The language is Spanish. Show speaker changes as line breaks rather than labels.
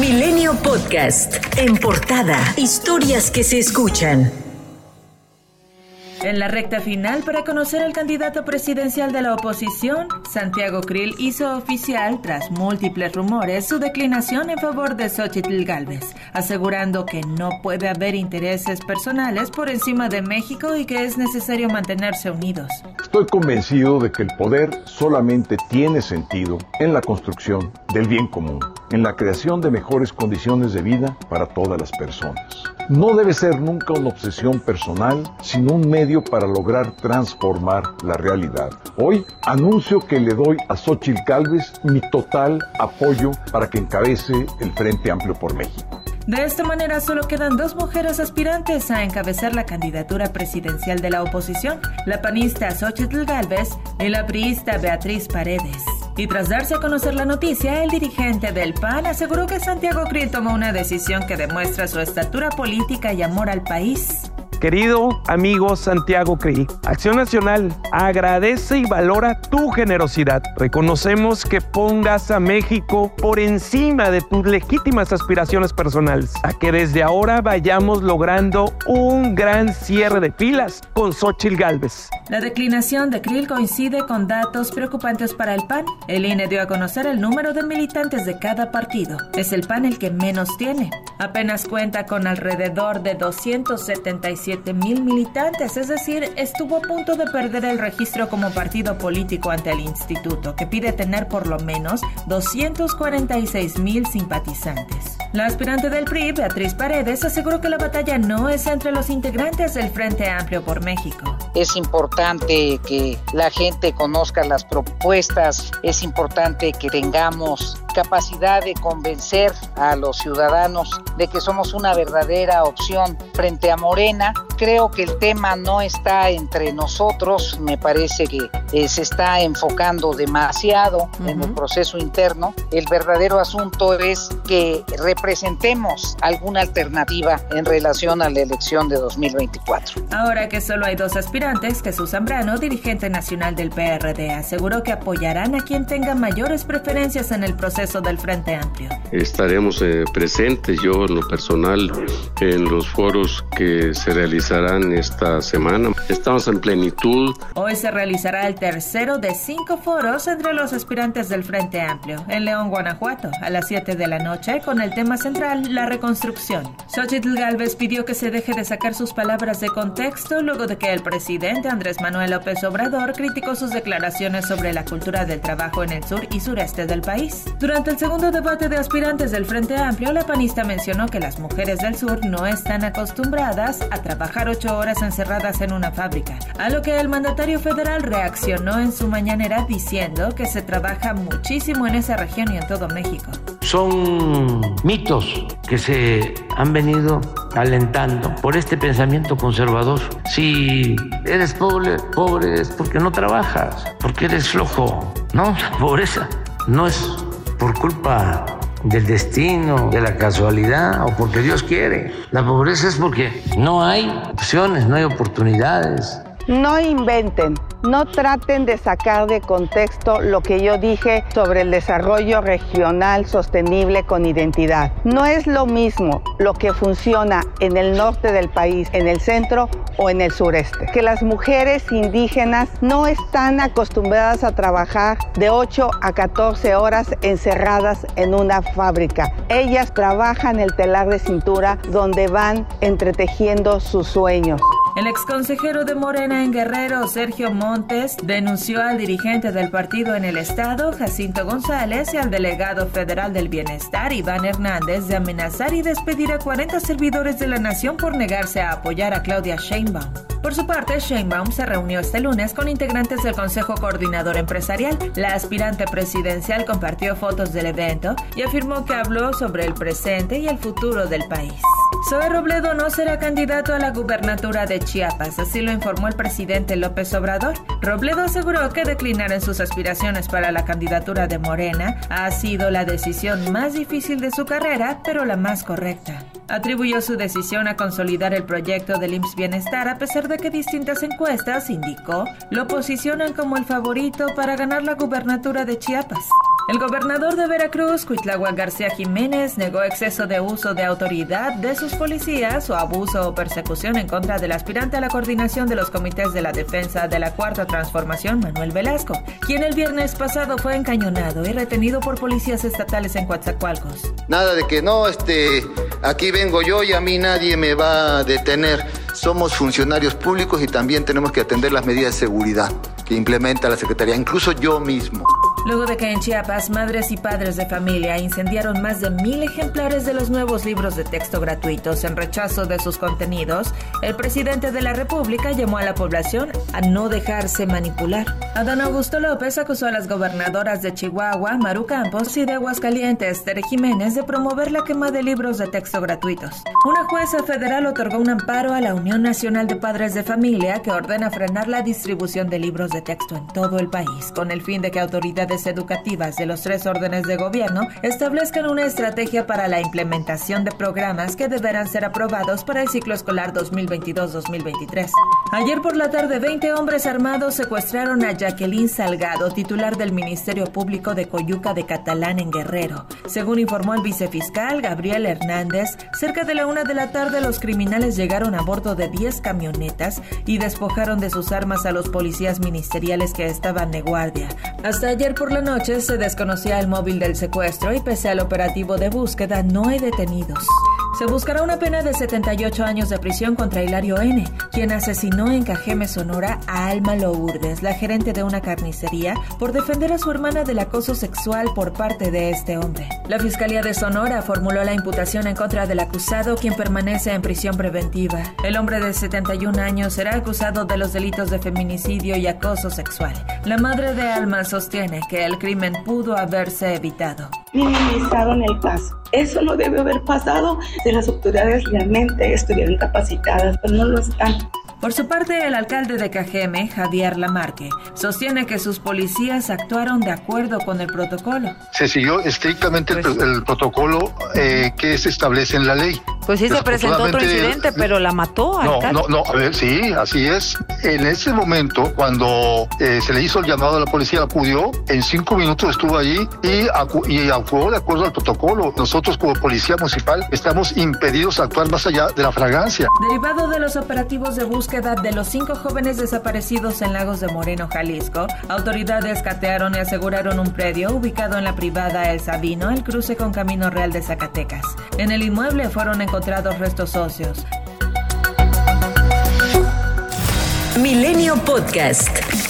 Milenio Podcast. En portada, historias que se escuchan.
En la recta final, para conocer al candidato presidencial de la oposición, Santiago Krill hizo oficial, tras múltiples rumores, su declinación en favor de Xochitl Galvez, asegurando que no puede haber intereses personales por encima de México y que es necesario mantenerse unidos.
Estoy convencido de que el poder solamente tiene sentido en la construcción del bien común, en la creación de mejores condiciones de vida para todas las personas. No debe ser nunca una obsesión personal, sino un medio para lograr transformar la realidad. Hoy anuncio que le doy a Xochitl Calves mi total apoyo para que encabece el Frente Amplio por México.
De esta manera solo quedan dos mujeres aspirantes a encabezar la candidatura presidencial de la oposición, la panista Xochitl Galvez y la priista Beatriz Paredes. Y tras darse a conocer la noticia, el dirigente del PAN aseguró que Santiago Krill tomó una decisión que demuestra su estatura política y amor al país.
Querido amigo Santiago Cri, Acción Nacional agradece y valora tu generosidad. Reconocemos que pongas a México por encima de tus legítimas aspiraciones personales, a que desde ahora vayamos logrando un gran cierre de filas con Xochitl Galvez.
La declinación de Krill coincide con datos preocupantes para el PAN. El INE dio a conocer el número de militantes de cada partido. Es el PAN el que menos tiene. Apenas cuenta con alrededor de 275 mil militantes, es decir, estuvo a punto de perder el registro como partido político ante el instituto, que pide tener por lo menos 246 mil simpatizantes. La aspirante del PRI, Beatriz Paredes, aseguró que la batalla no es entre los integrantes del Frente Amplio por México.
Es importante que la gente conozca las propuestas, es importante que tengamos capacidad de convencer a los ciudadanos de que somos una verdadera opción frente a Morena. Creo que el tema no está entre nosotros, me parece que eh, se está enfocando demasiado en el proceso interno. El verdadero asunto es que representemos alguna alternativa en relación a la elección de 2024.
Ahora que solo hay dos aspirantes, Jesús Zambrano, dirigente nacional del PRD, aseguró que apoyarán a quien tenga mayores preferencias en el proceso del Frente Amplio.
Estaremos eh, presentes, yo en lo personal, en los foros que se realizarán esta semana. Estamos en plenitud.
Hoy se realizará el tercero de cinco foros entre los aspirantes del Frente Amplio en León, Guanajuato, a las 7 de la noche, con el tema central, la reconstrucción. Xochitl Galvez pidió que se deje de sacar sus palabras de contexto luego de que el presidente Andrés Manuel López Obrador criticó sus declaraciones sobre la cultura del trabajo en el sur y sureste del país. Durante durante el segundo debate de aspirantes del Frente Amplio, la panista mencionó que las mujeres del sur no están acostumbradas a trabajar ocho horas encerradas en una fábrica, a lo que el mandatario federal reaccionó en su mañanera diciendo que se trabaja muchísimo en esa región y en todo México.
Son mitos que se han venido alentando por este pensamiento conservador. Si eres pobre, pobre es porque no trabajas, porque eres flojo. No, la pobreza no es por culpa del destino, de la casualidad o porque Dios quiere. La pobreza es porque no hay opciones, no hay oportunidades.
No inventen. No traten de sacar de contexto lo que yo dije sobre el desarrollo regional sostenible con identidad. No es lo mismo lo que funciona en el norte del país, en el centro o en el sureste. Que las mujeres indígenas no están acostumbradas a trabajar de 8 a 14 horas encerradas en una fábrica. Ellas trabajan el telar de cintura donde van entretejiendo sus sueños.
El exconsejero de Morena en Guerrero, Sergio Montes, denunció al dirigente del partido en el estado, Jacinto González, y al delegado federal del bienestar, Iván Hernández, de amenazar y despedir a 40 servidores de la nación por negarse a apoyar a Claudia Sheinbaum. Por su parte, Sheinbaum se reunió este lunes con integrantes del Consejo Coordinador Empresarial. La aspirante presidencial compartió fotos del evento y afirmó que habló sobre el presente y el futuro del país. Zoe Robledo no será candidato a la gubernatura de Chiapas, así lo informó el presidente López Obrador. Robledo aseguró que declinar en sus aspiraciones para la candidatura de Morena ha sido la decisión más difícil de su carrera, pero la más correcta. Atribuyó su decisión a consolidar el proyecto del IMSS Bienestar a pesar de que distintas encuestas, indicó, lo posicionan como el favorito para ganar la gubernatura de Chiapas. El gobernador de Veracruz, Cuitlagua García Jiménez, negó exceso de uso de autoridad de sus policías o abuso o persecución en contra del aspirante a la coordinación de los comités de la defensa de la Cuarta Transformación, Manuel Velasco, quien el viernes pasado fue encañonado y retenido por policías estatales en Coatzacoalcos.
Nada de que no, este, aquí vengo yo y a mí nadie me va a detener. Somos funcionarios públicos y también tenemos que atender las medidas de seguridad que implementa la Secretaría, incluso yo mismo.
Luego de que en Chiapas madres y padres de familia incendiaron más de mil ejemplares de los nuevos libros de texto gratuitos en rechazo de sus contenidos, el presidente de la República llamó a la población a no dejarse manipular. Adán Augusto López acusó a las gobernadoras de Chihuahua, Maru Campos y de Aguascalientes, Tere Jiménez, de promover la quema de libros de texto gratuitos. Una jueza federal otorgó un amparo a la Unión Nacional de Padres de Familia que ordena frenar la distribución de libros de texto en todo el país, con el fin de que autoridades educativas de los tres órdenes de gobierno establezcan una estrategia para la implementación de programas que deberán ser aprobados para el ciclo escolar 2022-2023. Ayer por la tarde, 20 hombres armados secuestraron a Jacqueline Salgado, titular del Ministerio Público de Coyuca de Catalán en Guerrero. Según informó el vicefiscal Gabriel Hernández, cerca de la una de la tarde los criminales llegaron a bordo de 10 camionetas y despojaron de sus armas a los policías ministeriales que estaban de guardia. Hasta ayer por la noche se desconocía el móvil del secuestro y pese al operativo de búsqueda no hay detenidos. Se buscará una pena de 78 años de prisión contra Hilario N., quien asesinó en Cajeme, Sonora, a Alma Lourdes, la gerente de una carnicería, por defender a su hermana del acoso sexual por parte de este hombre. La Fiscalía de Sonora formuló la imputación en contra del acusado, quien permanece en prisión preventiva. El hombre de 71 años será acusado de los delitos de feminicidio y acoso sexual. La madre de Alma sostiene que el crimen pudo haberse evitado.
Minimizaron el caso. Eso no debe haber pasado si las autoridades realmente estuvieran capacitadas, pero no lo están.
Por su parte, el alcalde de Cajeme, Javier Lamarque, sostiene que sus policías actuaron de acuerdo con el protocolo.
Se siguió estrictamente el, el, protocolo eh, que se establece en la ley.
Pues sí se presentó otro incidente, pero la mató.
No,
alcalde.
no, no, a ver, sí, así es. En ese momento, cuando eh, se le hizo el llamado a la policía, acudió, en cinco minutos estuvo allí y, acu y actuó de acuerdo al protocolo. Nosotros como policía municipal estamos impedidos a actuar más allá de la fragancia.
Derivado de los operativos de búsqueda de los cinco jóvenes desaparecidos en Lagos de Moreno, Jalisco, autoridades catearon y aseguraron un predio ubicado en la privada El Sabino, el cruce con Camino Real de Zacatecas. En el inmueble fueron encontrados restos óseos.
Milenio Podcast.